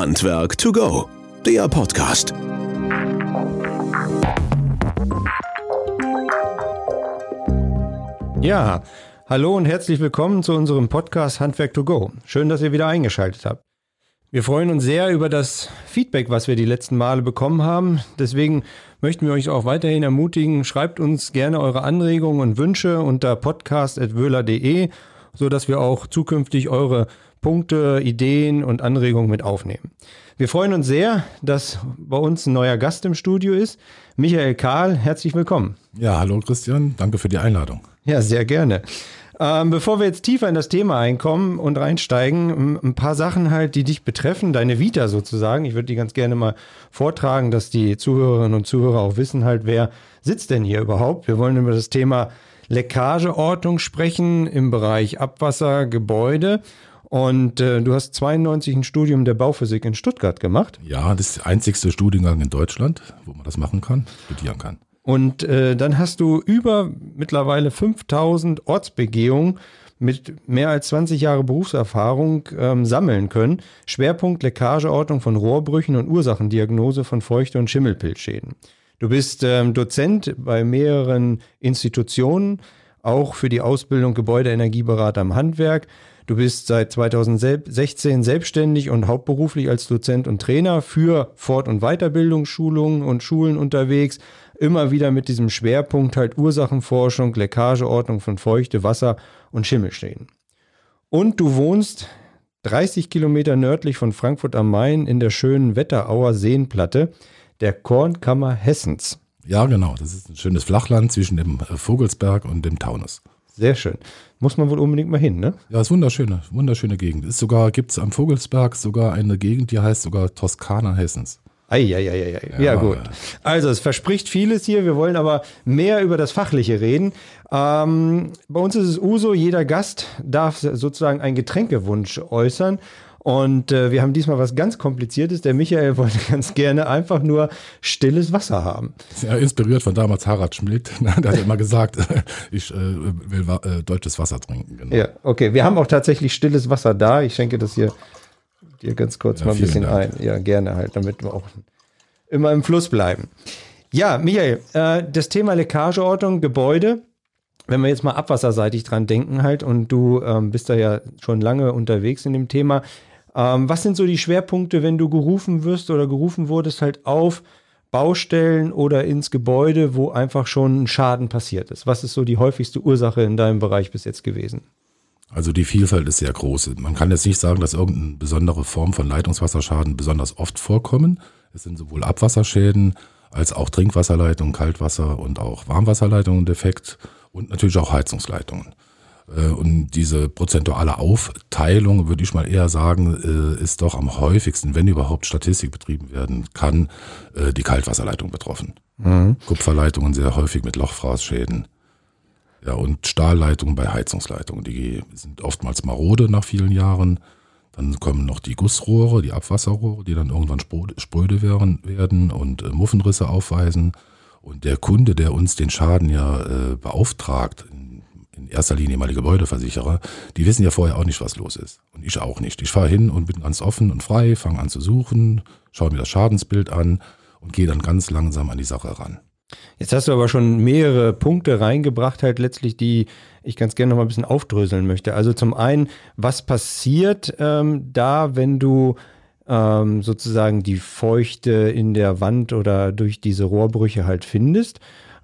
Handwerk to go, der Podcast. Ja, hallo und herzlich willkommen zu unserem Podcast Handwerk to go. Schön, dass ihr wieder eingeschaltet habt. Wir freuen uns sehr über das Feedback, was wir die letzten Male bekommen haben. Deswegen möchten wir euch auch weiterhin ermutigen, schreibt uns gerne eure Anregungen und Wünsche unter podcast.wöhler.de, sodass wir auch zukünftig eure Punkte, Ideen und Anregungen mit aufnehmen. Wir freuen uns sehr, dass bei uns ein neuer Gast im Studio ist. Michael Kahl, herzlich willkommen. Ja, hallo Christian, danke für die Einladung. Ja, sehr gerne. Ähm, bevor wir jetzt tiefer in das Thema einkommen und reinsteigen, ein paar Sachen halt, die dich betreffen, deine Vita sozusagen. Ich würde die ganz gerne mal vortragen, dass die Zuhörerinnen und Zuhörer auch wissen halt, wer sitzt denn hier überhaupt. Wir wollen über das Thema Leckageortung sprechen im Bereich Abwasser, Gebäude. Und äh, du hast 92 ein Studium der Bauphysik in Stuttgart gemacht. Ja, das ist der einzigste Studiengang in Deutschland, wo man das machen kann, studieren kann. Und äh, dann hast du über mittlerweile 5000 Ortsbegehungen mit mehr als 20 Jahre Berufserfahrung ähm, sammeln können. Schwerpunkt Leckageortung von Rohrbrüchen und Ursachendiagnose von Feuchte- und Schimmelpilzschäden. Du bist ähm, Dozent bei mehreren Institutionen, auch für die Ausbildung Gebäudeenergieberater im Handwerk. Du bist seit 2016 selbstständig und hauptberuflich als Dozent und Trainer für Fort- und Weiterbildungsschulungen und Schulen unterwegs. Immer wieder mit diesem Schwerpunkt halt Ursachenforschung, Leckageordnung von Feuchte, Wasser und Schimmelschäden. Und du wohnst 30 Kilometer nördlich von Frankfurt am Main in der schönen Wetterauer Seenplatte, der Kornkammer Hessens. Ja, genau. Das ist ein schönes Flachland zwischen dem äh, Vogelsberg und dem Taunus. Sehr schön. Muss man wohl unbedingt mal hin, ne? Ja, ist wunderschöne, wunderschöne Gegend. Ist sogar, gibt es am Vogelsberg sogar eine Gegend, die heißt sogar Toskana Hessens. Eieieiei. Ja, ja, gut. Also es verspricht vieles hier. Wir wollen aber mehr über das Fachliche reden. Ähm, bei uns ist es Uso, jeder Gast darf sozusagen einen Getränkewunsch äußern. Und äh, wir haben diesmal was ganz Kompliziertes. Der Michael wollte ganz gerne einfach nur stilles Wasser haben. Ja, inspiriert von damals Harald Schmidt. Der hat immer gesagt, ich äh, will äh, deutsches Wasser trinken. Genau. Ja, okay. Wir haben auch tatsächlich stilles Wasser da. Ich schenke das hier dir ganz kurz ja, mal ein bisschen Dank. ein. Ja, gerne halt, damit wir auch immer im Fluss bleiben. Ja, Michael, äh, das Thema Leckageortung, Gebäude wenn wir jetzt mal abwasserseitig dran denken halt und du ähm, bist da ja schon lange unterwegs in dem Thema, ähm, was sind so die Schwerpunkte, wenn du gerufen wirst oder gerufen wurdest, halt auf Baustellen oder ins Gebäude, wo einfach schon ein Schaden passiert ist? Was ist so die häufigste Ursache in deinem Bereich bis jetzt gewesen? Also die Vielfalt ist sehr groß. Man kann jetzt nicht sagen, dass irgendeine besondere Form von Leitungswasserschaden besonders oft vorkommen. Es sind sowohl Abwasserschäden als auch Trinkwasserleitungen, Kaltwasser und auch Warmwasserleitungen defekt und natürlich auch Heizungsleitungen. Äh, und diese prozentuale Aufteilung, würde ich mal eher sagen, äh, ist doch am häufigsten, wenn überhaupt Statistik betrieben werden kann, äh, die Kaltwasserleitung betroffen. Mhm. Kupferleitungen sehr häufig mit Lochfraßschäden. Ja, und Stahlleitungen bei Heizungsleitungen, die sind oftmals marode nach vielen Jahren. Dann kommen noch die Gussrohre, die Abwasserrohre, die dann irgendwann spröde werden und Muffenrisse aufweisen. Und der Kunde, der uns den Schaden ja beauftragt, in erster Linie die Gebäudeversicherer, die wissen ja vorher auch nicht, was los ist. Und ich auch nicht. Ich fahre hin und bin ganz offen und frei, fange an zu suchen, schaue mir das Schadensbild an und gehe dann ganz langsam an die Sache ran. Jetzt hast du aber schon mehrere Punkte reingebracht, halt letztlich, die ich ganz gerne noch mal ein bisschen aufdröseln möchte. Also zum einen, was passiert ähm, da, wenn du ähm, sozusagen die Feuchte in der Wand oder durch diese Rohrbrüche halt findest?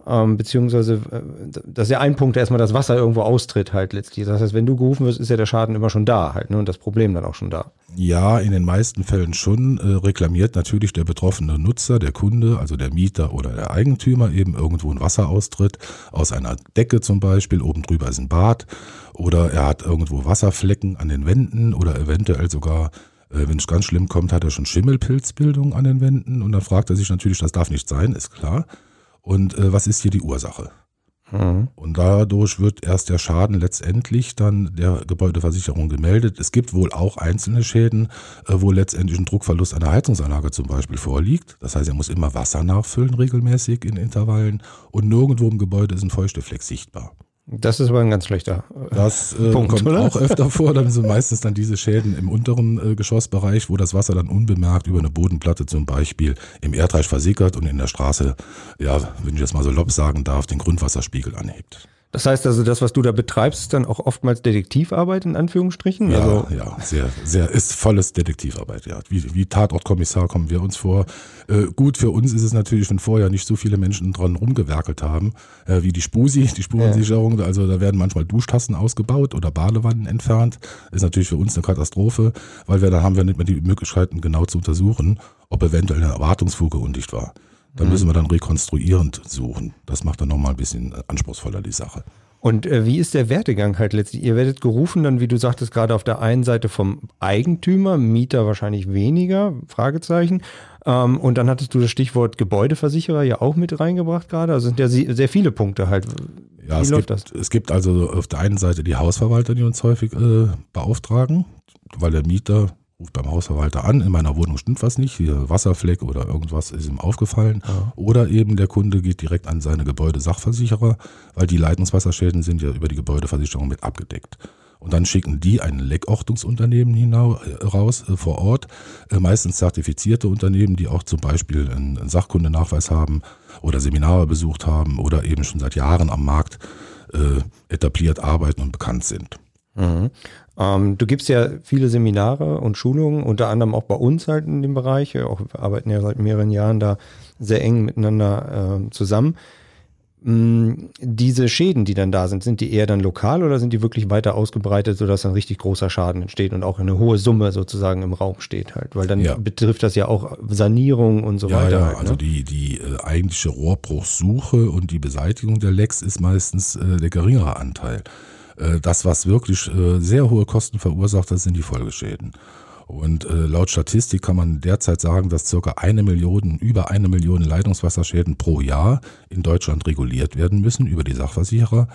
Ähm, beziehungsweise, äh, das ist ja ein Punkt, erstmal das Wasser irgendwo austritt halt letztlich. Das heißt, wenn du gerufen wirst, ist ja der Schaden immer schon da halt ne? und das Problem dann auch schon da. Ja, in den meisten Fällen schon äh, reklamiert natürlich der betroffene Nutzer, der Kunde, also der Mieter oder der Eigentümer eben irgendwo ein Wasseraustritt aus einer Decke zum Beispiel, oben drüber ist ein Bad oder er hat irgendwo Wasserflecken an den Wänden oder eventuell sogar äh, wenn es ganz schlimm kommt, hat er schon Schimmelpilzbildung an den Wänden und dann fragt er sich natürlich, das darf nicht sein, ist klar und äh, was ist hier die Ursache. Mhm. Und dadurch wird erst der Schaden letztendlich dann der Gebäudeversicherung gemeldet. Es gibt wohl auch einzelne Schäden, äh, wo letztendlich ein Druckverlust einer Heizungsanlage zum Beispiel vorliegt. Das heißt, er muss immer Wasser nachfüllen regelmäßig in Intervallen und nirgendwo im Gebäude ist ein Feuchtefleck sichtbar. Das ist aber ein ganz schlechter äh, Das äh, Punkt, kommt oder? auch öfter vor. Dann sind meistens dann diese Schäden im unteren äh, Geschossbereich, wo das Wasser dann unbemerkt über eine Bodenplatte zum Beispiel im Erdreich versickert und in der Straße, ja, wenn ich jetzt mal so lob sagen darf, den Grundwasserspiegel anhebt. Das heißt also, das, was du da betreibst, ist dann auch oftmals Detektivarbeit in Anführungsstrichen? Ja, also ja, sehr, sehr, ist volles Detektivarbeit, ja. Wie, wie Tatortkommissar kommen wir uns vor. Äh, gut, für uns ist es natürlich, wenn vorher nicht so viele Menschen dran rumgewerkelt haben, äh, wie die Spusi, die Spurensicherung. Ja. Also da werden manchmal Duschtassen ausgebaut oder Badewannen entfernt. Ist natürlich für uns eine Katastrophe, weil wir dann haben wir nicht mehr die Möglichkeiten genau zu untersuchen, ob eventuell eine Erwartungsfuge undicht war. Da mhm. müssen wir dann rekonstruierend suchen. Das macht dann nochmal ein bisschen anspruchsvoller die Sache. Und äh, wie ist der Werdegang halt letztlich? Ihr werdet gerufen dann, wie du sagtest, gerade auf der einen Seite vom Eigentümer, Mieter wahrscheinlich weniger, Fragezeichen. Ähm, und dann hattest du das Stichwort Gebäudeversicherer ja auch mit reingebracht gerade. Also sind ja sehr viele Punkte halt. Ja, wie es läuft gibt, das? Es gibt also auf der einen Seite die Hausverwalter, die uns häufig äh, beauftragen, weil der Mieter ruft beim Hausverwalter an, in meiner Wohnung stimmt was nicht, hier Wasserfleck oder irgendwas ist ihm aufgefallen. Ja. Oder eben der Kunde geht direkt an seine Gebäudesachversicherer, weil die Leitungswasserschäden sind ja über die Gebäudeversicherung mit abgedeckt. Und dann schicken die ein Leckortungsunternehmen hinaus, äh, raus äh, vor Ort, äh, meistens zertifizierte Unternehmen, die auch zum Beispiel einen, einen Sachkundenachweis haben oder Seminare besucht haben oder eben schon seit Jahren am Markt äh, etabliert arbeiten und bekannt sind. Mhm. Ähm, du gibst ja viele Seminare und Schulungen, unter anderem auch bei uns halt in dem Bereich. Auch wir arbeiten ja seit mehreren Jahren da sehr eng miteinander äh, zusammen. Ähm, diese Schäden, die dann da sind, sind die eher dann lokal oder sind die wirklich weiter ausgebreitet, sodass dann richtig großer Schaden entsteht und auch eine hohe Summe sozusagen im Raum steht halt? Weil dann ja. betrifft das ja auch Sanierung und so ja, weiter. Ja, halt, also ne? die, die äh, eigentliche Rohrbruchsuche und die Beseitigung der Lecks ist meistens äh, der geringere Anteil. Äh, das, was wirklich äh, sehr hohe Kosten verursacht, das sind die Folgeschäden. Und äh, laut Statistik kann man derzeit sagen, dass circa eine Million, über eine Million Leitungswasserschäden pro Jahr in Deutschland reguliert werden müssen über die Sachversicherer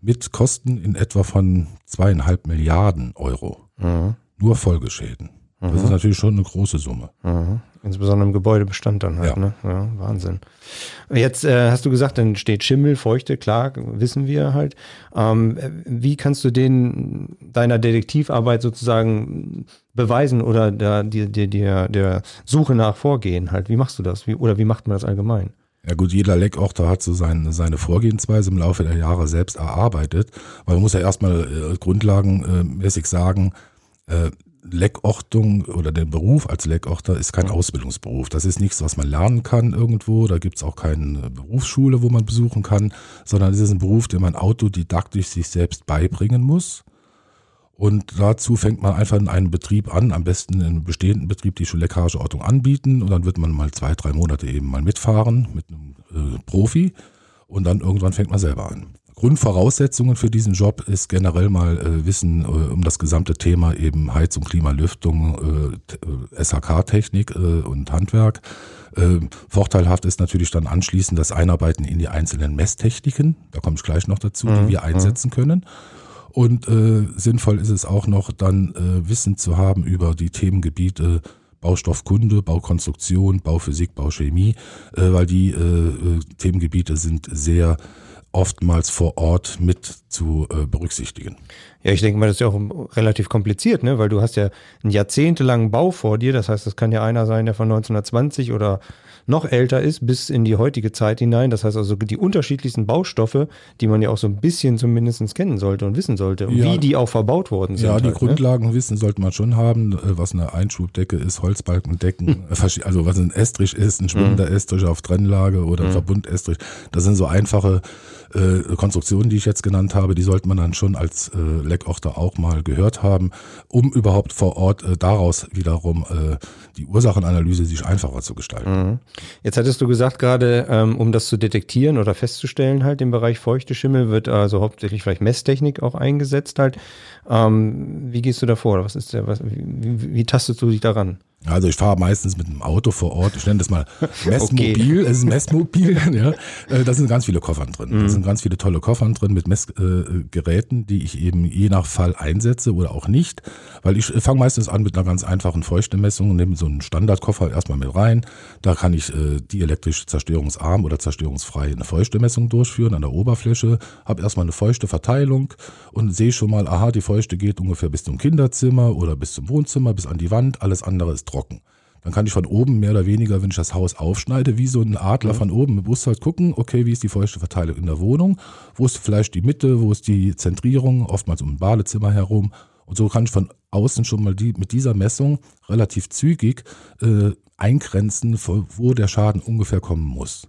mit Kosten in etwa von zweieinhalb Milliarden Euro. Mhm. Nur Folgeschäden. Das ist mhm. natürlich schon eine große Summe. Mhm. Insbesondere im Gebäudebestand dann halt, ja. ne? Ja, Wahnsinn. Jetzt äh, hast du gesagt, dann steht Schimmel, Feuchte, klar, wissen wir halt. Ähm, wie kannst du den deiner Detektivarbeit sozusagen beweisen oder der, der, der, der Suche nach vorgehen halt? Wie machst du das? Wie, oder wie macht man das allgemein? Ja gut, jeder Leckorter hat so seine, seine Vorgehensweise im Laufe der Jahre selbst erarbeitet, weil man muss ja erstmal äh, grundlagenmäßig sagen, äh, Leckortung oder der Beruf als Leckorter ist kein Ausbildungsberuf. Das ist nichts, was man lernen kann irgendwo. Da gibt es auch keine Berufsschule, wo man besuchen kann, sondern es ist ein Beruf, den man autodidaktisch sich selbst beibringen muss. Und dazu fängt man einfach in einem Betrieb an, am besten in einem bestehenden Betrieb, die schon Leckageortung anbieten. Und dann wird man mal zwei, drei Monate eben mal mitfahren mit einem äh, Profi. Und dann irgendwann fängt man selber an. Grundvoraussetzungen für diesen Job ist generell mal äh, Wissen äh, um das gesamte Thema eben Heizung, Klima, Lüftung, äh, SHK-Technik äh, und Handwerk. Äh, vorteilhaft ist natürlich dann anschließend das Einarbeiten in die einzelnen Messtechniken. Da komme ich gleich noch dazu, die mhm. wir einsetzen können. Und äh, sinnvoll ist es auch noch dann äh, Wissen zu haben über die Themengebiete Baustoffkunde, Baukonstruktion, Bauphysik, Bauchemie, äh, weil die äh, äh Themengebiete sind sehr oftmals vor Ort mit zu äh, berücksichtigen. Ja, ich denke mal, das ist ja auch relativ kompliziert, ne? weil du hast ja einen jahrzehntelangen Bau vor dir. Das heißt, das kann ja einer sein, der von 1920 oder noch älter ist, bis in die heutige Zeit hinein. Das heißt also die unterschiedlichsten Baustoffe, die man ja auch so ein bisschen zumindest kennen sollte und wissen sollte, ja. wie die auch verbaut worden sind. Ja, die halt, ne? Grundlagen ne? wissen sollte man schon haben, äh, was eine Einschubdecke ist, Holzbalkendecken, hm. also was ein Estrich ist, ein schwimmender hm. Estrich auf Trennlage oder ein hm. Verbundestrich. Das sind so einfache äh, Konstruktionen, die ich jetzt genannt habe, die sollte man dann schon als äh, Leckochter auch mal gehört haben, um überhaupt vor Ort äh, daraus wiederum äh, die Ursachenanalyse sich einfacher zu gestalten. Mhm. Jetzt hattest du gesagt gerade, ähm, um das zu detektieren oder festzustellen, halt im Bereich feuchte Schimmel wird also hauptsächlich vielleicht Messtechnik auch eingesetzt halt. Ähm, wie gehst du da vor? Was ist der, was, wie, wie, wie tastest du dich daran? Also ich fahre meistens mit einem Auto vor Ort. Ich nenne das mal Messmobil. Okay. Es ist ein Messmobil. ja. Äh, da sind ganz viele Koffern drin. Mhm. Da sind ganz viele tolle Koffern drin mit Messgeräten, äh, die ich eben je nach Fall einsetze oder auch nicht. Weil ich fange meistens an mit einer ganz einfachen Feuchtemessung und nehme so einen Standardkoffer erstmal mit rein. Da kann ich äh, dielektrisch zerstörungsarm oder zerstörungsfrei eine Feuchtemessung durchführen an der Oberfläche. Habe erstmal eine feuchte Verteilung und sehe schon mal, aha, die Feuchte geht ungefähr bis zum Kinderzimmer oder bis zum Wohnzimmer, bis an die Wand. Alles andere ist trocken. Dann kann ich von oben mehr oder weniger, wenn ich das Haus aufschneide, wie so ein Adler mhm. von oben mit Brust halt gucken, okay, wie ist die feuchte Verteilung in der Wohnung, wo ist vielleicht die Mitte, wo ist die Zentrierung, oftmals um ein Badezimmer herum. Und so kann ich von außen schon mal die, mit dieser Messung relativ zügig äh, eingrenzen, wo der Schaden ungefähr kommen muss.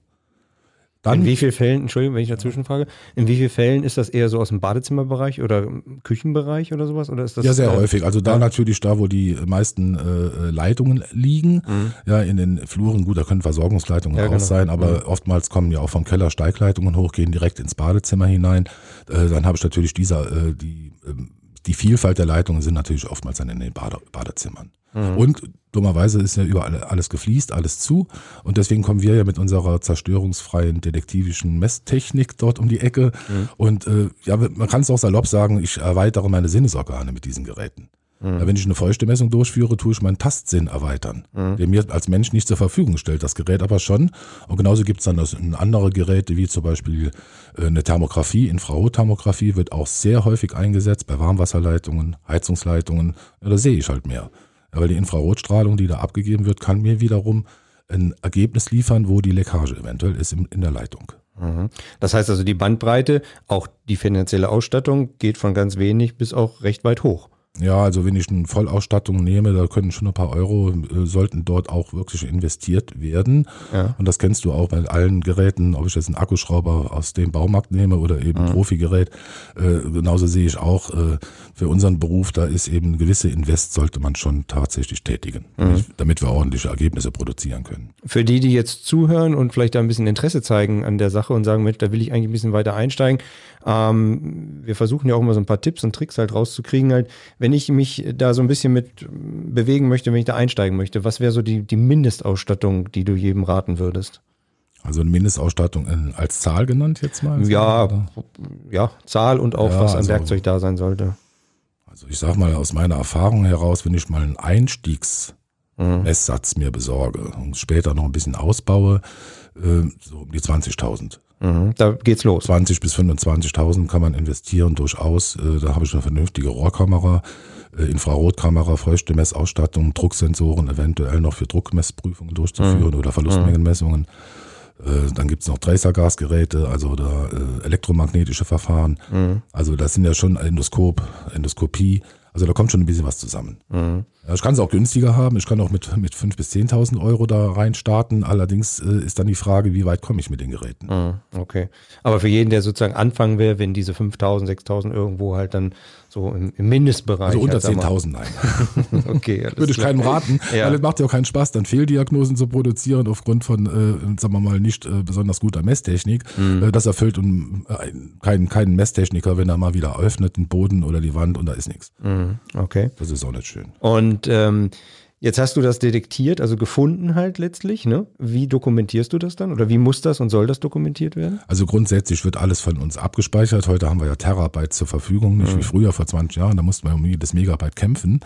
Dann, in wie vielen Fällen, Entschuldigung, wenn ich dazwischen frage, in wie vielen Fällen ist das eher so aus dem Badezimmerbereich oder Küchenbereich oder sowas? Oder ist das ja, sehr äh, häufig. Also da ja. natürlich da, wo die meisten äh, Leitungen liegen, mhm. ja, in den Fluren, gut, da können Versorgungsleitungen ja, raus genau. sein, aber mhm. oftmals kommen ja auch vom Keller Steigleitungen hoch, gehen direkt ins Badezimmer hinein. Äh, dann habe ich natürlich dieser, äh, die, ähm, die Vielfalt der Leitungen sind natürlich oftmals dann in den Bade Badezimmern. Mhm. Und dummerweise ist ja überall alles gefliest, alles zu. Und deswegen kommen wir ja mit unserer zerstörungsfreien detektivischen Messtechnik dort um die Ecke. Mhm. Und äh, ja, man kann es auch salopp sagen, ich erweitere meine Sinnesorgane mit diesen Geräten. Mhm. Wenn ich eine feuchte Messung durchführe, tue ich meinen Tastsinn erweitern, mhm. der mir als Mensch nicht zur Verfügung stellt, das Gerät aber schon. Und genauso gibt es dann das, andere Geräte, wie zum Beispiel äh, eine Thermografie, Infrarotthermografie wird auch sehr häufig eingesetzt bei Warmwasserleitungen, Heizungsleitungen. Ja, da sehe ich halt mehr weil die Infrarotstrahlung, die da abgegeben wird, kann mir wiederum ein Ergebnis liefern, wo die Leckage eventuell ist in der Leitung. Mhm. Das heißt also, die Bandbreite, auch die finanzielle Ausstattung geht von ganz wenig bis auch recht weit hoch. Ja, also wenn ich eine Vollausstattung nehme, da können schon ein paar Euro, äh, sollten dort auch wirklich investiert werden. Ja. Und das kennst du auch bei allen Geräten, ob ich jetzt einen Akkuschrauber aus dem Baumarkt nehme oder eben ein mhm. Profigerät. Äh, genauso sehe ich auch, äh, für unseren Beruf, da ist eben gewisse Invest, sollte man schon tatsächlich tätigen, mhm. damit wir ordentliche Ergebnisse produzieren können. Für die, die jetzt zuhören und vielleicht da ein bisschen Interesse zeigen an der Sache und sagen, Mensch, da will ich eigentlich ein bisschen weiter einsteigen. Ähm, wir versuchen ja auch immer so ein paar Tipps und Tricks halt rauszukriegen, halt, wenn ich mich da so ein bisschen mit bewegen möchte, wenn ich da einsteigen möchte, was wäre so die, die Mindestausstattung, die du jedem raten würdest? Also eine Mindestausstattung als Zahl genannt jetzt mal? Ja, ja, Zahl und auch ja, was an also, Werkzeug da sein sollte. Also ich sag mal aus meiner Erfahrung heraus, wenn ich mal einen Einstiegsmesssatz mhm. mir besorge und später noch ein bisschen ausbaue, äh, so um die 20.000. Mhm, da geht's los. 20 bis 25.000 kann man investieren durchaus. Äh, da habe ich eine vernünftige Rohrkamera, äh, Infrarotkamera, Feuchtemessausstattung, Drucksensoren, eventuell noch für Druckmessprüfungen durchzuführen mhm. oder Verlustmengenmessungen. Äh, dann gibt's noch Tracergasgeräte, also da elektromagnetische Verfahren. Mhm. Also das sind ja schon Endoskop, Endoskopie. Also da kommt schon ein bisschen was zusammen. Ich kann es auch günstiger haben. Ich kann auch mit, mit 5.000 bis 10.000 Euro da rein starten. Allerdings äh, ist dann die Frage, wie weit komme ich mit den Geräten. Mhm. Okay. Aber für jeden, der sozusagen anfangen will, wenn diese 5.000, 6.000 irgendwo halt dann so im, im Mindestbereich. Also unter halt, 10.000, nein. okay. Würde ich keinem raten, ja. weil es macht ja auch keinen Spaß, dann Fehldiagnosen zu produzieren aufgrund von, äh, sagen wir mal, nicht äh, besonders guter Messtechnik. Mhm. Äh, das erfüllt um, äh, keinen, keinen Messtechniker, wenn er mal wieder öffnet, den Boden oder die Wand und da ist nichts. Mhm. Okay. Das ist auch nicht schön. Und ähm, Jetzt hast du das detektiert, also gefunden halt letztlich. Ne? Wie dokumentierst du das dann? Oder wie muss das und soll das dokumentiert werden? Also grundsätzlich wird alles von uns abgespeichert. Heute haben wir ja Terabyte zur Verfügung, nicht mhm. wie früher vor 20 Jahren. Da mussten wir um jedes Megabyte kämpfen.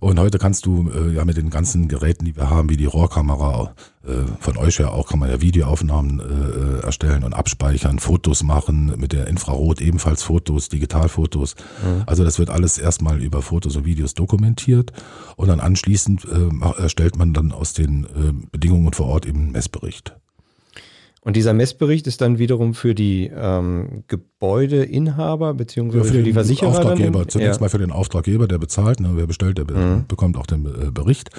Und heute kannst du äh, ja mit den ganzen Geräten, die wir haben, wie die Rohrkamera, äh, von euch ja auch, kann man ja Videoaufnahmen äh, äh, erstellen und abspeichern, Fotos machen, mit der Infrarot ebenfalls Fotos, Digitalfotos. Mhm. Also das wird alles erstmal über Fotos und Videos dokumentiert und dann anschließend äh, erstellt man dann aus den äh, Bedingungen vor Ort eben einen Messbericht. Und dieser Messbericht ist dann wiederum für die ähm, Gebäudeinhaber beziehungsweise ja, für, für, die Versicherer. Auftraggeber, zunächst ja. mal für den Auftraggeber, der bezahlt, ne, wer bestellt, der mhm. bekommt auch den äh, Bericht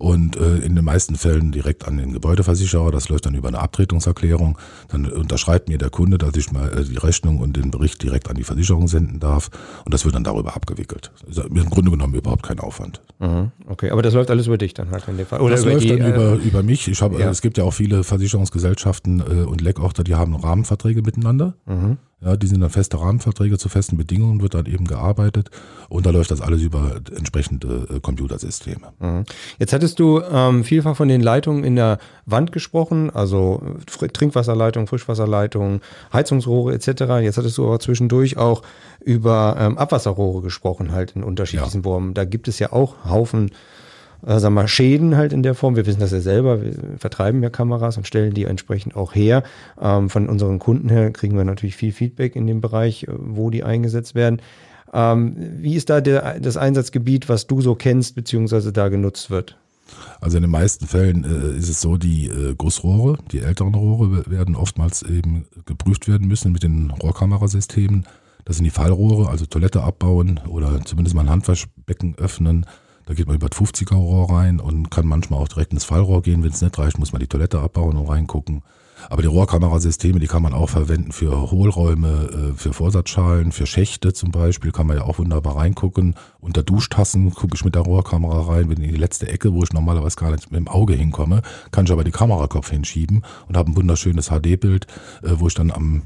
und äh, in den meisten Fällen direkt an den Gebäudeversicherer. Das läuft dann über eine Abtretungserklärung. Dann unterschreibt mir der Kunde, dass ich mal äh, die Rechnung und den Bericht direkt an die Versicherung senden darf und das wird dann darüber abgewickelt. ist im Grunde genommen überhaupt kein Aufwand. Mhm. Okay, aber das läuft alles über dich dann halt in dem Fall. Oder das über läuft die, dann über, äh, über mich. Ich habe, ja. es gibt ja auch viele Versicherungsgesellschaften äh, und Leckorte, die haben Rahmenverträge miteinander. Mhm. Ja, die sind dann feste Rahmenverträge zu festen Bedingungen, wird dann eben gearbeitet und da läuft das alles über entsprechende äh, Computersysteme. Mhm. Jetzt hattest hattest du ähm, vielfach von den Leitungen in der Wand gesprochen, also Trinkwasserleitung, Frischwasserleitung, Heizungsrohre etc. Jetzt hattest du aber zwischendurch auch über ähm, Abwasserrohre gesprochen, halt in unterschiedlichen ja. Formen. Da gibt es ja auch Haufen äh, sagen wir, Schäden halt in der Form. Wir wissen das ja selber, wir vertreiben ja Kameras und stellen die entsprechend auch her. Ähm, von unseren Kunden her kriegen wir natürlich viel Feedback in dem Bereich, äh, wo die eingesetzt werden. Ähm, wie ist da der, das Einsatzgebiet, was du so kennst, beziehungsweise da genutzt wird? Also in den meisten Fällen äh, ist es so, die äh, Gussrohre, die älteren Rohre werden oftmals eben geprüft werden müssen mit den Rohrkamerasystemen. Das sind die Fallrohre, also Toilette abbauen oder zumindest mal ein Handwaschbecken öffnen. Da geht man über das 50er Rohr rein und kann manchmal auch direkt ins Fallrohr gehen. Wenn es nicht reicht, muss man die Toilette abbauen und reingucken. Aber die Rohrkamerasysteme, die kann man auch verwenden für Hohlräume, äh, für Vorsatzschalen, für Schächte zum Beispiel, kann man ja auch wunderbar reingucken. Unter Duschtassen gucke ich mit der Rohrkamera rein, bin in die letzte Ecke, wo ich normalerweise gar nicht mit dem Auge hinkomme, kann ich aber die Kamerakopf hinschieben und habe ein wunderschönes HD-Bild, äh, wo ich dann am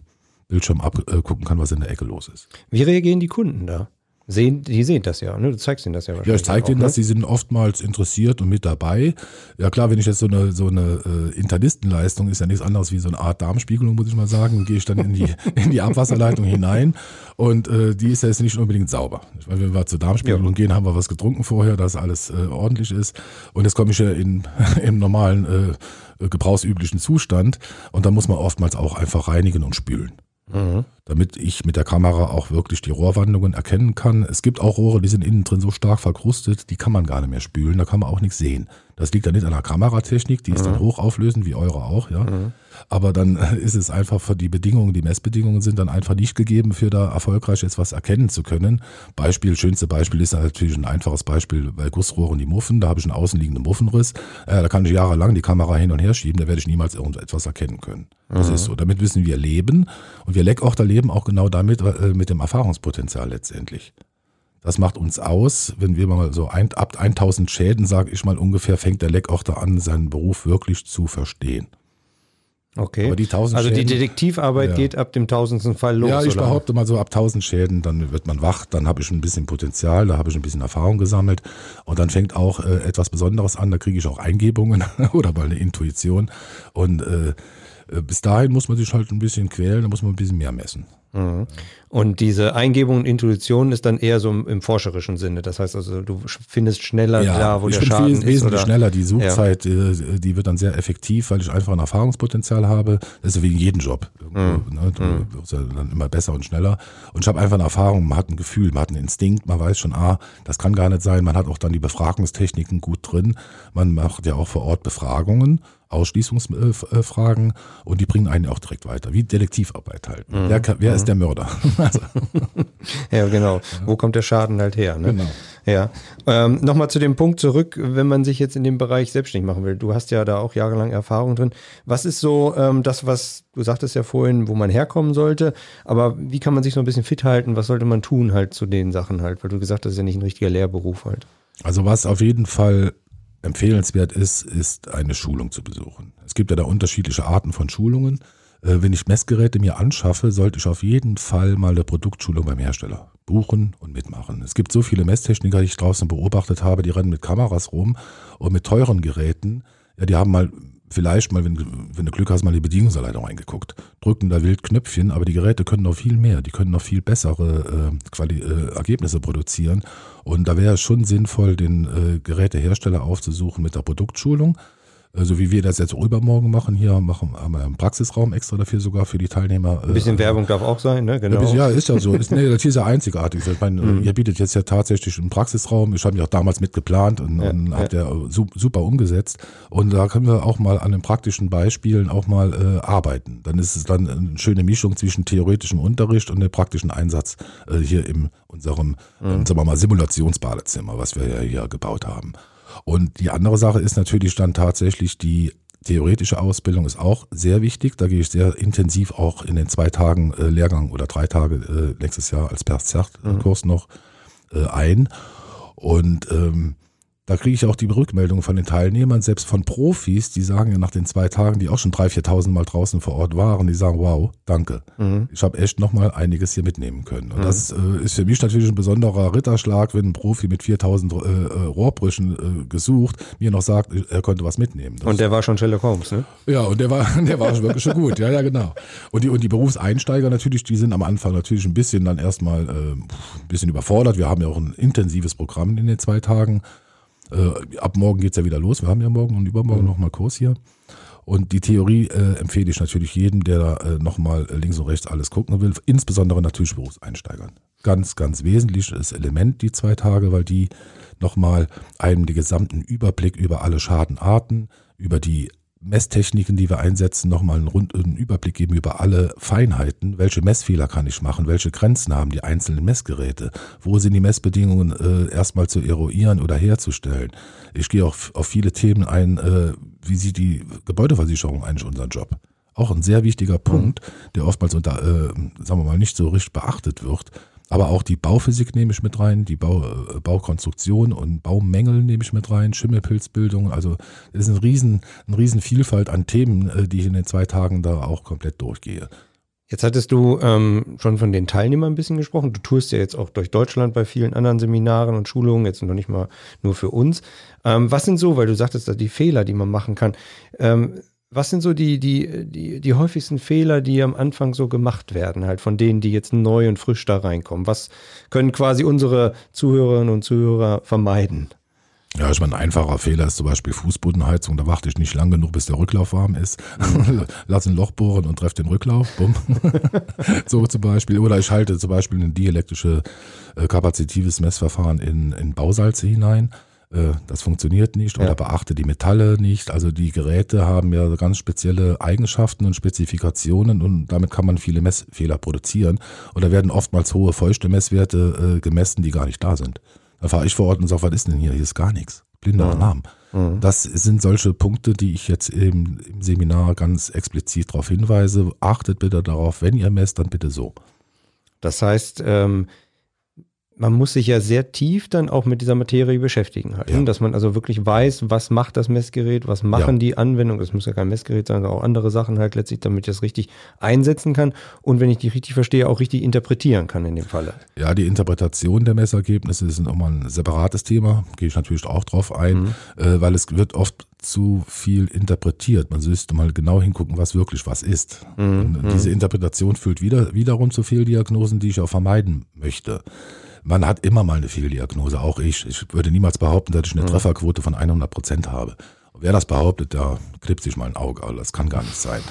Bildschirm abgucken kann, was in der Ecke los ist. Wie reagieren die Kunden da? Sehen, die sehen das ja, ne? Du zeigst ihnen das ja wahrscheinlich. Ja, ich zeige ihnen ne? das, die sind oftmals interessiert und mit dabei. Ja klar, wenn ich jetzt so eine, so eine äh, Internistenleistung, ist ja nichts anderes wie so eine Art Darmspiegelung, muss ich mal sagen, gehe ich dann in die, in die Abwasserleitung hinein und äh, die ist ja jetzt nicht unbedingt sauber. Meine, wenn wir zur Darmspiegelung ja. gehen, haben wir was getrunken vorher, dass alles äh, ordentlich ist und jetzt komme ich ja in, im normalen äh, gebrauchsüblichen Zustand und da muss man oftmals auch einfach reinigen und spülen. Mhm. Damit ich mit der Kamera auch wirklich die Rohrwandungen erkennen kann. Es gibt auch Rohre, die sind innen drin so stark verkrustet, die kann man gar nicht mehr spülen, da kann man auch nichts sehen. Das liegt dann nicht an der Kameratechnik, die ist mhm. dann hochauflösend, wie eure auch, ja. Mhm. Aber dann ist es einfach für die Bedingungen, die Messbedingungen sind dann einfach nicht gegeben, für da erfolgreich jetzt was erkennen zu können. Beispiel, schönste Beispiel ist natürlich ein einfaches Beispiel bei Gussrohren die Muffen. Da habe ich einen außenliegenden Muffenriss. Äh, da kann ich jahrelang die Kamera hin und her schieben, da werde ich niemals irgendetwas erkennen können. Das mhm. ist so. Damit müssen wir leben. Und wir Leckochter leben auch genau damit, äh, mit dem Erfahrungspotenzial letztendlich. Das macht uns aus, wenn wir mal so ein, ab 1000 Schäden, sage ich mal ungefähr, fängt der Leckochter an, seinen Beruf wirklich zu verstehen. Okay. Aber die 1000 also Schäden, die Detektivarbeit ja. geht ab dem tausendsten Fall los. Ja, ich oder? behaupte mal so ab 1000 Schäden, dann wird man wach, dann habe ich ein bisschen Potenzial, da habe ich ein bisschen Erfahrung gesammelt und dann fängt auch äh, etwas Besonderes an, da kriege ich auch Eingebungen oder mal eine Intuition und äh, äh, bis dahin muss man sich halt ein bisschen quälen, da muss man ein bisschen mehr messen. Mhm. Und diese Eingebung und Intuition ist dann eher so im, forscherischen Sinne. Das heißt also, du findest schneller ja, da, wo der Schaden viel, ist. Wesentlich schneller. Die Suchzeit, ja. Äh, die wird dann sehr effektiv, weil ich einfach ein Erfahrungspotenzial habe. Das ist wie in jedem Job. Mhm. Ne? Du mhm. wirst ja dann immer besser und schneller. Und ich habe einfach eine Erfahrung, man hat ein Gefühl, man hat einen Instinkt, man weiß schon, ah, das kann gar nicht sein. Man hat auch dann die Befragungstechniken gut drin. Man macht ja auch vor Ort Befragungen Ausschließungsfragen und die bringen einen auch direkt weiter, wie Detektivarbeit halt. Mhm. Wer, wer mhm. ist der Mörder? Also. ja, genau. Wo kommt der Schaden halt her? Ne? Genau. Ja. Ähm, Nochmal zu dem Punkt zurück, wenn man sich jetzt in dem Bereich selbstständig machen will. Du hast ja da auch jahrelang Erfahrung drin. Was ist so ähm, das, was du sagtest ja vorhin, wo man herkommen sollte? Aber wie kann man sich so ein bisschen fit halten? Was sollte man tun halt zu den Sachen halt? Weil du gesagt hast, das ist ja nicht ein richtiger Lehrberuf halt. Also was auf jeden Fall empfehlenswert ist, ist eine Schulung zu besuchen. Es gibt ja da unterschiedliche Arten von Schulungen. Äh, wenn ich Messgeräte mir anschaffe, sollte ich auf jeden Fall mal eine Produktschulung beim Hersteller buchen und mitmachen. Es gibt so viele Messtechniker, die ich draußen beobachtet habe, die rennen mit Kameras rum und mit teuren Geräten. Ja, die haben mal vielleicht mal, wenn, wenn du Glück hast, mal die Bedienungsanleitung reingeguckt. Drücken da wild Knöpfchen, aber die Geräte können noch viel mehr. Die können noch viel bessere äh, Quali äh, Ergebnisse produzieren. Und da wäre es schon sinnvoll, den äh, Gerätehersteller aufzusuchen mit der Produktschulung so also wie wir das jetzt übermorgen machen, hier machen, haben wir einen Praxisraum extra dafür sogar für die Teilnehmer. Ein bisschen äh, Werbung darf auch sein, ne? Genau. Ja, ist ja so. Ist, nee, das hier ist ja einzigartig. Ich meine, mhm. ihr bietet jetzt ja tatsächlich einen Praxisraum. Ich habe mich auch damals mit geplant und, ja, und habt ja. super umgesetzt. Und da können wir auch mal an den praktischen Beispielen auch mal äh, arbeiten. Dann ist es dann eine schöne Mischung zwischen theoretischem Unterricht und dem praktischen Einsatz äh, hier in unserem, mhm. sagen wir mal, Simulationsbadezimmer, was wir ja hier gebaut haben. Und die andere Sache ist natürlich dann tatsächlich die theoretische Ausbildung ist auch sehr wichtig. Da gehe ich sehr intensiv auch in den zwei Tagen äh, Lehrgang oder drei Tage äh, nächstes Jahr als Perzertkurs mhm. noch äh, ein. Und ähm, da kriege ich auch die Rückmeldung von den Teilnehmern, selbst von Profis, die sagen ja nach den zwei Tagen, die auch schon 3.000, 4.000 Mal draußen vor Ort waren, die sagen, wow, danke. Mhm. Ich habe echt nochmal einiges hier mitnehmen können. Und mhm. das äh, ist für mich natürlich ein besonderer Ritterschlag, wenn ein Profi mit 4.000 äh, äh, Rohrbrüchen äh, gesucht mir noch sagt, er könnte was mitnehmen. Das und der war schon Sherlock Holmes, ne? Ja, und der war, der war wirklich schon gut. Ja, ja, genau. Und die, und die Berufseinsteiger natürlich, die sind am Anfang natürlich ein bisschen dann erstmal äh, ein bisschen überfordert. Wir haben ja auch ein intensives Programm in den zwei Tagen. Äh, ab morgen geht es ja wieder los. Wir haben ja morgen und übermorgen mhm. nochmal Kurs hier. Und die Theorie äh, empfehle ich natürlich jedem, der da äh, nochmal links und rechts alles gucken will, insbesondere natürlich Berufseinsteigern. Ganz, ganz wesentliches Element die zwei Tage, weil die nochmal einem den gesamten Überblick über alle Schadenarten, über die Messtechniken, die wir einsetzen, nochmal einen, Rund einen Überblick geben über alle Feinheiten. Welche Messfehler kann ich machen? Welche Grenzen haben die einzelnen Messgeräte? Wo sind die Messbedingungen äh, erstmal zu eruieren oder herzustellen? Ich gehe auch auf viele Themen ein. Äh, wie sieht die Gebäudeversicherung eigentlich unseren Job? Auch ein sehr wichtiger Punkt, der oftmals unter, äh, sagen wir mal, nicht so richtig beachtet wird. Aber auch die Bauphysik nehme ich mit rein, die Bau, äh, Baukonstruktion und Baumängel nehme ich mit rein, Schimmelpilzbildung. Also es ist eine riesen, eine riesen Vielfalt an Themen, äh, die ich in den zwei Tagen da auch komplett durchgehe. Jetzt hattest du ähm, schon von den Teilnehmern ein bisschen gesprochen. Du tust ja jetzt auch durch Deutschland bei vielen anderen Seminaren und Schulungen, jetzt noch nicht mal nur für uns. Ähm, was sind so, weil du sagtest, die Fehler, die man machen kann, ähm, was sind so die, die, die, die häufigsten Fehler, die am Anfang so gemacht werden, halt von denen, die jetzt neu und frisch da reinkommen? Was können quasi unsere Zuhörerinnen und Zuhörer vermeiden? Ja, ich meine, ein einfacher Fehler ist zum Beispiel Fußbodenheizung. Da warte ich nicht lang genug, bis der Rücklauf warm ist. Lass ein Loch bohren und treffe den Rücklauf. Bumm. so zum Beispiel. Oder ich halte zum Beispiel ein dielektrische äh, kapazitives Messverfahren in, in Bausalze hinein. Äh, das funktioniert nicht oder ja. beachte die Metalle nicht. Also die Geräte haben ja ganz spezielle Eigenschaften und Spezifikationen und damit kann man viele Messfehler produzieren. Und da werden oftmals hohe feuchte Messwerte äh, gemessen, die gar nicht da sind. Da fahre ich vor Ort und sage, was ist denn hier? Hier ist gar nichts. Blinder ja. Alarm. Mhm. Das sind solche Punkte, die ich jetzt im, im Seminar ganz explizit darauf hinweise. Achtet bitte darauf, wenn ihr messt, dann bitte so. Das heißt, ähm, man muss sich ja sehr tief dann auch mit dieser Materie beschäftigen halt, ja. dass man also wirklich weiß, was macht das Messgerät, was machen ja. die Anwendungen, es muss ja kein Messgerät sein, sondern auch andere Sachen halt letztlich, damit ich das richtig einsetzen kann und wenn ich die richtig verstehe, auch richtig interpretieren kann in dem Falle. Ja, die Interpretation der Messergebnisse ist nochmal ein separates Thema, gehe ich natürlich auch drauf ein, mhm. äh, weil es wird oft zu viel interpretiert. Man müsste mal genau hingucken, was wirklich was ist. Mhm. diese Interpretation führt wieder, wiederum zu Fehldiagnosen, die ich auch vermeiden möchte man hat immer mal eine Fehldiagnose, auch ich. Ich würde niemals behaupten, dass ich eine mhm. Trefferquote von 100 Prozent habe. Wer das behauptet, da klippt sich mal ein Auge, aber das kann gar nicht sein.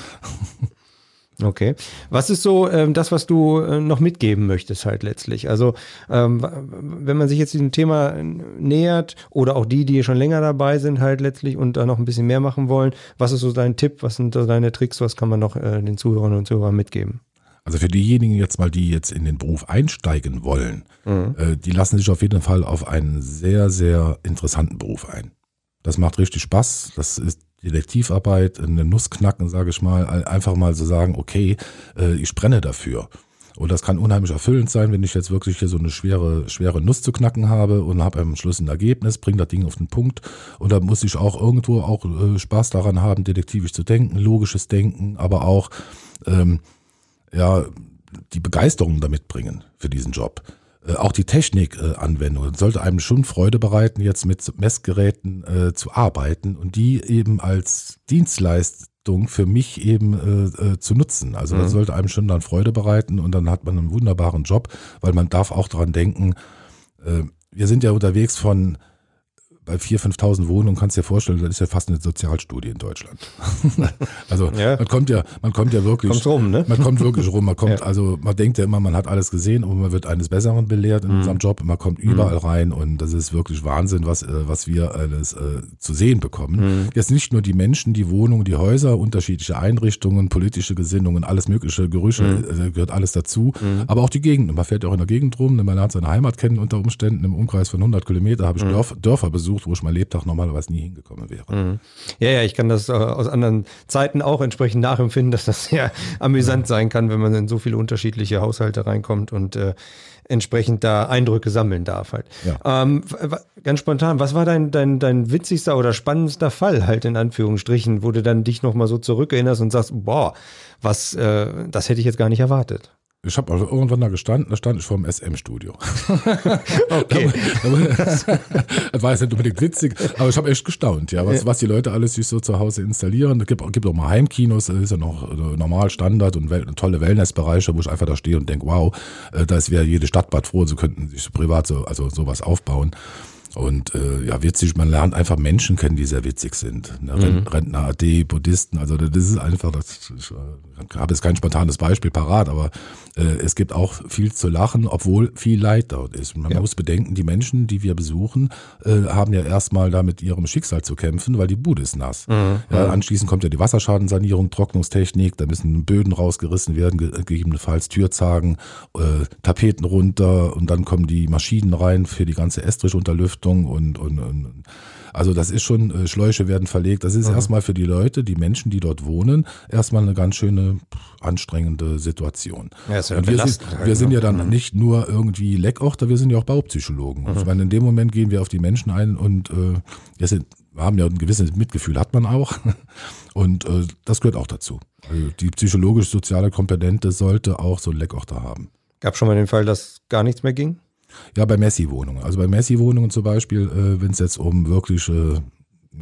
Okay. Was ist so ähm, das, was du äh, noch mitgeben möchtest halt letztlich? Also ähm, wenn man sich jetzt diesem Thema nähert oder auch die, die schon länger dabei sind halt letztlich und da noch ein bisschen mehr machen wollen, was ist so dein Tipp, was sind so deine Tricks, was kann man noch äh, den Zuhörerinnen und Zuhörern mitgeben? Also für diejenigen jetzt mal, die jetzt in den Beruf einsteigen wollen, mhm. äh, die lassen sich auf jeden Fall auf einen sehr, sehr interessanten Beruf ein. Das macht richtig Spaß. Das ist Detektivarbeit, eine Nuss knacken, sage ich mal. Einfach mal so sagen, okay, äh, ich brenne dafür. Und das kann unheimlich erfüllend sein, wenn ich jetzt wirklich hier so eine schwere, schwere Nuss zu knacken habe und habe am Schluss ein Ergebnis, bringe das Ding auf den Punkt. Und da muss ich auch irgendwo auch äh, Spaß daran haben, detektivisch zu denken, logisches Denken, aber auch ähm, ja, die Begeisterung damit bringen für diesen Job. Äh, auch die Technikanwendung sollte einem schon Freude bereiten, jetzt mit Messgeräten äh, zu arbeiten und die eben als Dienstleistung für mich eben äh, äh, zu nutzen. Also mhm. das sollte einem schon dann Freude bereiten und dann hat man einen wunderbaren Job, weil man darf auch daran denken, äh, wir sind ja unterwegs von bei 4.000, 5.000 Wohnungen kannst du dir vorstellen, das ist ja fast eine Sozialstudie in Deutschland. also ja. man kommt ja, man kommt ja wirklich, kommt rum, ne? man kommt wirklich rum. Man kommt, ja. also man denkt ja immer, man hat alles gesehen, aber man wird eines Besseren belehrt in mhm. unserem Job. Man kommt überall mhm. rein und das ist wirklich Wahnsinn, was, äh, was wir alles äh, zu sehen bekommen. Mhm. Jetzt nicht nur die Menschen, die Wohnungen, die Häuser, unterschiedliche Einrichtungen, politische Gesinnungen, alles mögliche Gerüche, mhm. äh, gehört alles dazu. Mhm. Aber auch die Gegend. Man fährt ja auch in der Gegend rum, man lernt seine Heimat kennen unter Umständen. Im Umkreis von 100 Kilometer habe ich mhm. Dörfer besucht besucht, wo ich mein Lebtag normalerweise nie hingekommen wäre. Mhm. Ja, ja, ich kann das äh, aus anderen Zeiten auch entsprechend nachempfinden, dass das sehr amüsant sein kann, wenn man in so viele unterschiedliche Haushalte reinkommt und äh, entsprechend da Eindrücke sammeln darf halt. Ja. Ähm, ganz spontan, was war dein, dein, dein witzigster oder spannendster Fall halt in Anführungsstrichen, wo du dann dich nochmal so zurückerinnerst und sagst, boah, was, äh, das hätte ich jetzt gar nicht erwartet? Ich habe also irgendwann da gestanden, da stand ich vor dem SM-Studio. okay. das, war jetzt nicht unbedingt witzig, aber ich habe echt gestaunt, ja, was, was die Leute alles sich so zu Hause installieren. Es gibt, gibt auch mal Heimkinos, das ist ja noch äh, normal Standard und tolle Wellnessbereiche, wo ich einfach da stehe und denke, wow, äh, da wäre jede Stadtbad froh, sie könnten sich privat so, also sowas aufbauen. Und äh, ja, witzig, man lernt einfach Menschen kennen, die sehr witzig sind. Ne? Mhm. Rentner, AD, Buddhisten, also das ist einfach, das, ich äh, habe jetzt kein spontanes Beispiel parat, aber äh, es gibt auch viel zu lachen, obwohl viel Leid dort ist. Man ja. muss bedenken, die Menschen, die wir besuchen, äh, haben ja erstmal da mit ihrem Schicksal zu kämpfen, weil die Bude ist nass. Mhm. Ja, anschließend kommt ja die Wasserschadensanierung, Trocknungstechnik, da müssen Böden rausgerissen werden, gegebenenfalls Türzagen, äh, Tapeten runter und dann kommen die Maschinen rein für die ganze Estrichunterlüftung Lüftung und, und, und also das ist schon, äh, Schläuche werden verlegt. Das ist mhm. erstmal für die Leute, die Menschen, die dort wohnen, erstmal eine ganz schöne anstrengende Situation. Ja, ja und wir, sind, halt, wir sind ja dann mhm. nicht nur irgendwie Leckorte, wir sind ja auch Baupsychologen. Mhm. Ich meine, in dem Moment gehen wir auf die Menschen ein und äh, wir, sind, haben ja ein gewisses Mitgefühl, hat man auch. Und äh, das gehört auch dazu. Also die psychologisch-soziale Komponente sollte auch so ein Leckorte haben. Gab schon mal den Fall, dass gar nichts mehr ging? Ja, bei Messi-Wohnungen. Also bei Messi-Wohnungen zum Beispiel, äh, wenn es jetzt um wirkliche,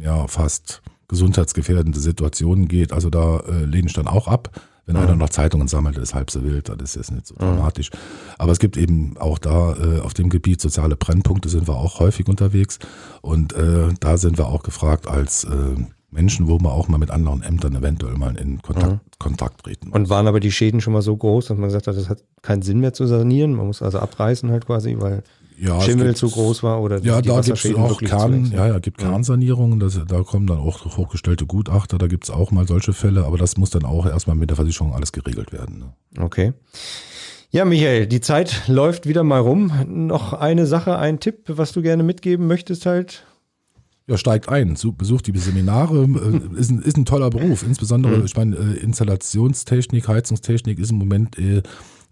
ja, fast gesundheitsgefährdende Situationen geht, also da äh, lehne ich dann auch ab. Wenn mhm. einer noch Zeitungen sammelt, ist halb so wild, das ist jetzt nicht so mhm. dramatisch. Aber es gibt eben auch da äh, auf dem Gebiet soziale Brennpunkte sind wir auch häufig unterwegs. Und äh, da sind wir auch gefragt als äh, Menschen, wo man auch mal mit anderen Ämtern eventuell mal in Kontakt, mhm. Kontakt treten muss. Und waren aber die Schäden schon mal so groß, dass man gesagt hat, das hat keinen Sinn mehr zu sanieren? Man muss also abreißen halt quasi, weil ja, Schimmel zu groß war oder ja, die da gibt es auch Kern, ja, ja, gibt Kernsanierungen, das, da kommen dann auch hochgestellte Gutachter, da gibt es auch mal solche Fälle, aber das muss dann auch erstmal mit der Versicherung alles geregelt werden. Ne? Okay. Ja, Michael, die Zeit läuft wieder mal rum. Noch eine Sache, ein Tipp, was du gerne mitgeben möchtest halt ja, steigt ein, besucht die Seminare, äh, ist, ein, ist ein toller Beruf. Insbesondere, mhm. ich meine, äh, Installationstechnik, Heizungstechnik ist im Moment äh,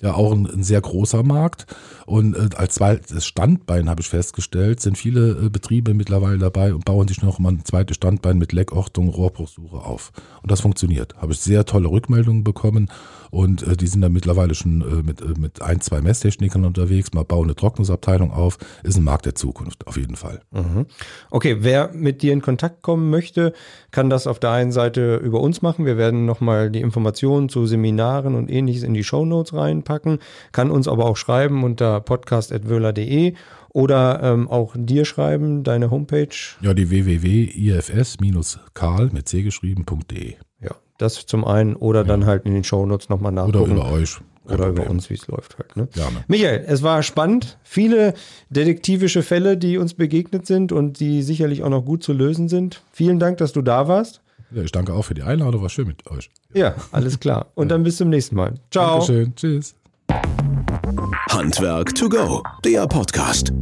ja auch ein, ein, sehr großer Markt. Und äh, als zweites Standbein habe ich festgestellt, sind viele äh, Betriebe mittlerweile dabei und bauen sich noch mal ein zweites Standbein mit Leckortung, Rohrbruchsuche auf. Und das funktioniert. Habe ich sehr tolle Rückmeldungen bekommen und äh, die sind dann mittlerweile schon äh, mit, äh, mit ein, zwei Messtechnikern unterwegs, mal bauen eine Trocknungsabteilung auf. Ist ein Markt der Zukunft, auf jeden Fall. Mhm. Okay, wer mit dir in Kontakt kommen möchte, kann das auf der einen Seite über uns machen. Wir werden nochmal die Informationen zu Seminaren und ähnliches in die Shownotes reinpacken, kann uns aber auch schreiben unter podcast.wöhler.de oder ähm, auch dir schreiben, deine Homepage. Ja, die www.ifs-karl mit c geschrieben.de. Ja, das zum einen oder ja. dann halt in den Shownotes nochmal nachgucken. Oder über euch. Kein oder Problem. über uns, wie es läuft halt. Ne? Gerne. Michael, es war spannend. Viele detektivische Fälle, die uns begegnet sind und die sicherlich auch noch gut zu lösen sind. Vielen Dank, dass du da warst. Ja, ich danke auch für die Einladung. War schön mit euch. Ja, alles klar. Und dann bis zum nächsten Mal. Ciao. Dankeschön. Tschüss. Handwerk to go, der Podcast.